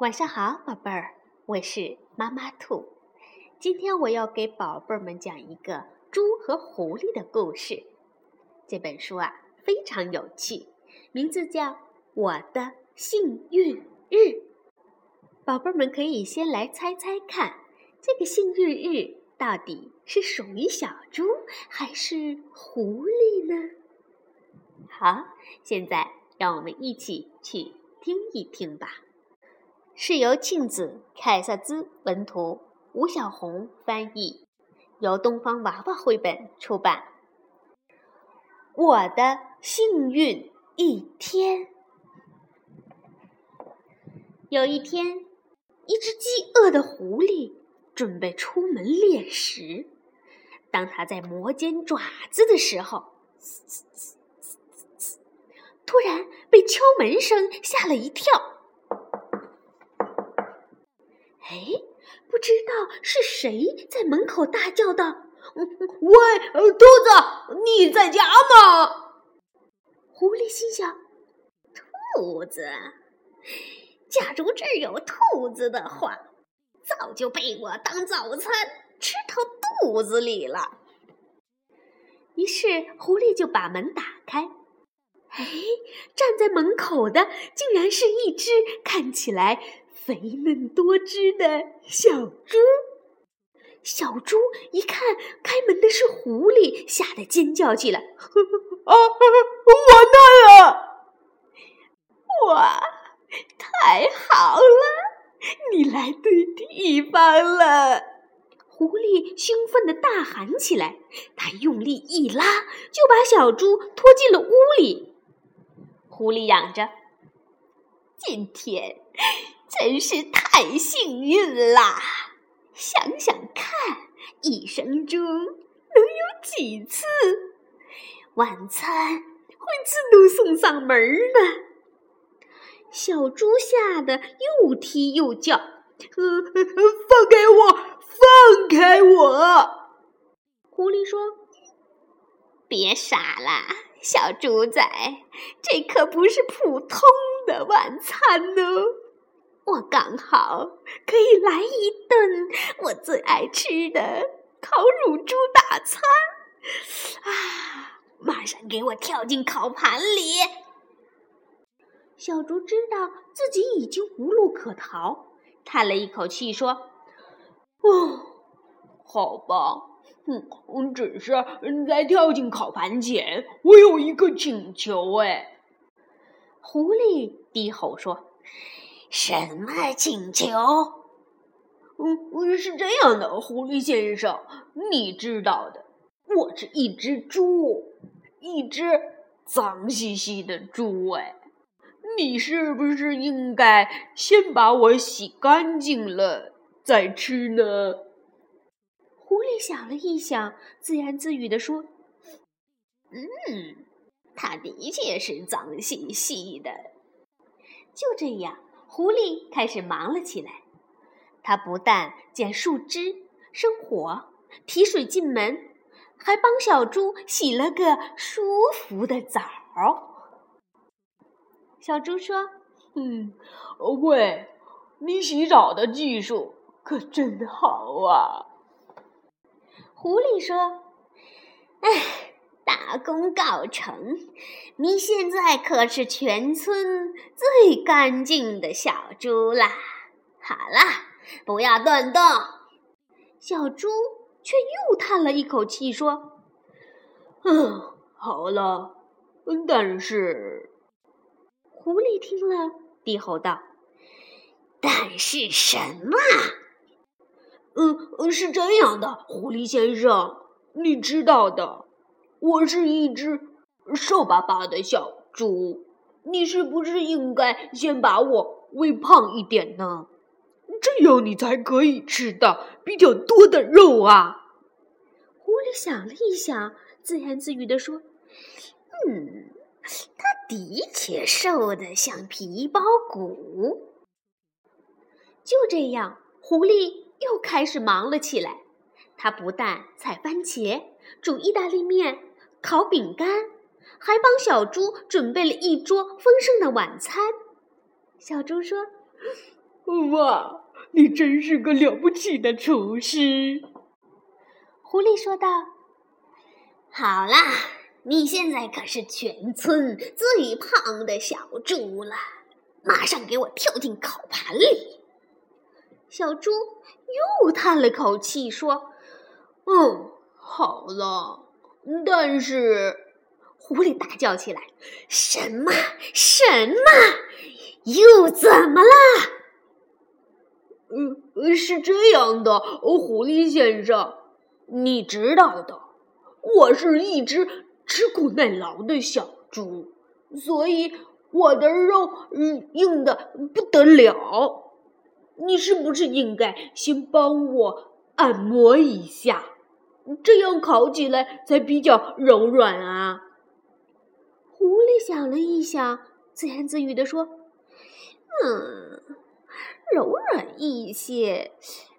晚上好，宝贝儿，我是妈妈兔。今天我要给宝贝儿们讲一个猪和狐狸的故事。这本书啊非常有趣，名字叫《我的幸运日》。宝贝儿们可以先来猜猜看，这个幸运日到底是属于小猪还是狐狸呢？好，现在让我们一起去听一听吧。是由庆子、凯瑟兹文图，吴小红翻译，由东方娃娃绘本出版。我的幸运一天。有一天，一只饥饿的狐狸准备出门猎食。当它在磨尖爪子的时候，突然被敲门声吓了一跳。哎，不知道是谁在门口大叫道：“喂，兔子，你在家吗？”狐狸心想：“兔子，假如这儿有兔子的话，早就被我当早餐吃到肚子里了。”于是狐狸就把门打开。哎，站在门口的竟然是一只看起来……肥嫩多汁的小猪，小猪一看开门的是狐狸，吓得尖叫起来：“ 啊，完蛋了！哇，太好了，你来对地方了！”狐狸兴奋地大喊起来，他用力一拉，就把小猪拖进了屋里。狐狸嚷着：“今天……”真是太幸运啦！想想看，一生中能有几次晚餐会自动送上门呢？小猪吓得又踢又叫：“放开我！放开我！”狐狸说：“别傻了，小猪仔，这可不是普通的晚餐哦。”我刚好可以来一顿我最爱吃的烤乳猪大餐，啊！马上给我跳进烤盘里。小猪知道自己已经无路可逃，叹了一口气说：“哦，好吧，嗯，只是在跳进烤盘前，我有一个请求。”哎，狐狸低吼说。什么请求？嗯，是这样的，狐狸先生，你知道的，我是一只猪，一只脏兮兮的猪。哎，你是不是应该先把我洗干净了再吃呢？狐狸想了一想，自言自语地说：“嗯，它的确是脏兮兮的。”就这样。狐狸开始忙了起来，它不但捡树枝、生火、提水进门，还帮小猪洗了个舒服的澡。小猪说：“嗯，喂，你洗澡的技术可真好啊！”狐狸说：“哎。”大功告成！你现在可是全村最干净的小猪啦！好了，不要乱动。小猪却又叹了一口气说：“嗯，好了。但是……”狐狸听了，低吼道：“但是什么？”“嗯，是这样的，狐狸先生，你知道的。”我是一只瘦巴巴的小猪，你是不是应该先把我喂胖一点呢？这样你才可以吃到比较多的肉啊！狐狸想了一想，自言自语地说：“嗯，它的确瘦得像皮包骨。”就这样，狐狸又开始忙了起来。它不但采番茄、煮意大利面。烤饼干，还帮小猪准备了一桌丰盛的晚餐。小猪说：“哇，你真是个了不起的厨师！狐狸说道：“好啦，你现在可是全村最胖的小猪了，马上给我跳进烤盘里。”小猪又叹了口气说：“嗯，好了，但是……”狐狸大叫起来：“什么？什么？又怎么了？”“嗯，是这样的，狐狸先生，你知道的，我是一只吃苦耐劳的小猪，所以我的肉嗯硬的不得了。”你是不是应该先帮我按摩一下，这样烤起来才比较柔软啊？狐狸想了一想，自言自语地说：“嗯，柔软一些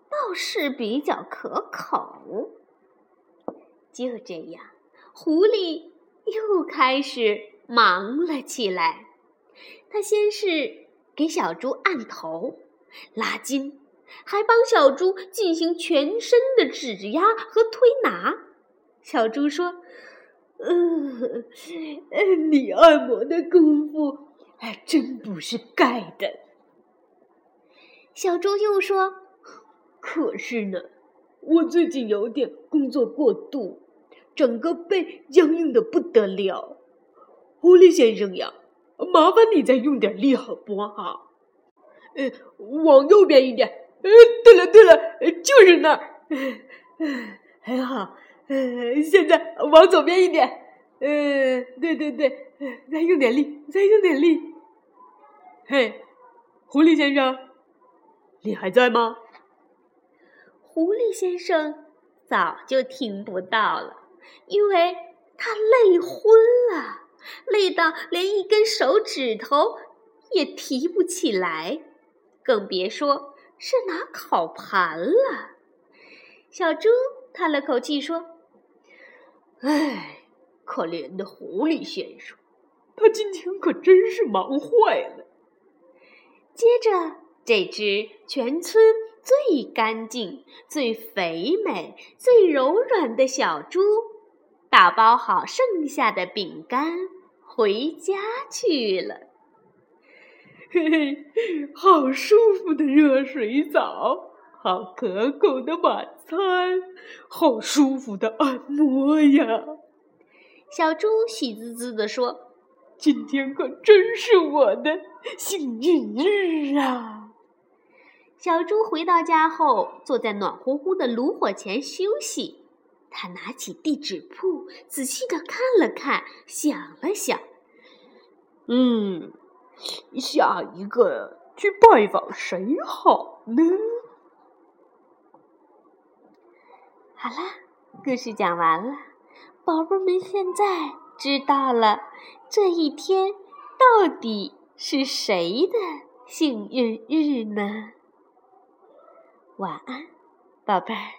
倒是比较可口。”就这样，狐狸又开始忙了起来。他先是给小猪按头。拉筋，还帮小猪进行全身的指压和推拿。小猪说：“嗯，你按摩的功夫还真不是盖的。”小猪又说：“可是呢，我最近有点工作过度，整个背僵硬的不得了。狐狸先生呀，麻烦你再用点力好不好？”呃，往右边一点。呃，对了对了，就是那儿。很好。呃，现在往左边一点。呃，对对对，再用点力，再用点力。嘿，狐狸先生，你还在吗？狐狸先生早就听不到了，因为他累昏了，累到连一根手指头也提不起来。更别说是拿烤盘了。小猪叹了口气说：“唉，可怜的狐狸先生，他今天可真是忙坏了。”接着，这只全村最干净、最肥美、最柔软的小猪，打包好剩下的饼干，回家去了。嘿嘿，好舒服的热水澡，好可口的晚餐，好舒服的按摩呀！小猪喜滋滋地说：“今天可真是我的幸运日啊！”小猪回到家后，坐在暖乎乎的炉火前休息。他拿起地址簿，仔细的看了看，想了想，嗯。下一个去拜访谁好呢？好啦，故事讲完了，宝贝们现在知道了这一天到底是谁的幸运日呢？晚安，宝贝儿。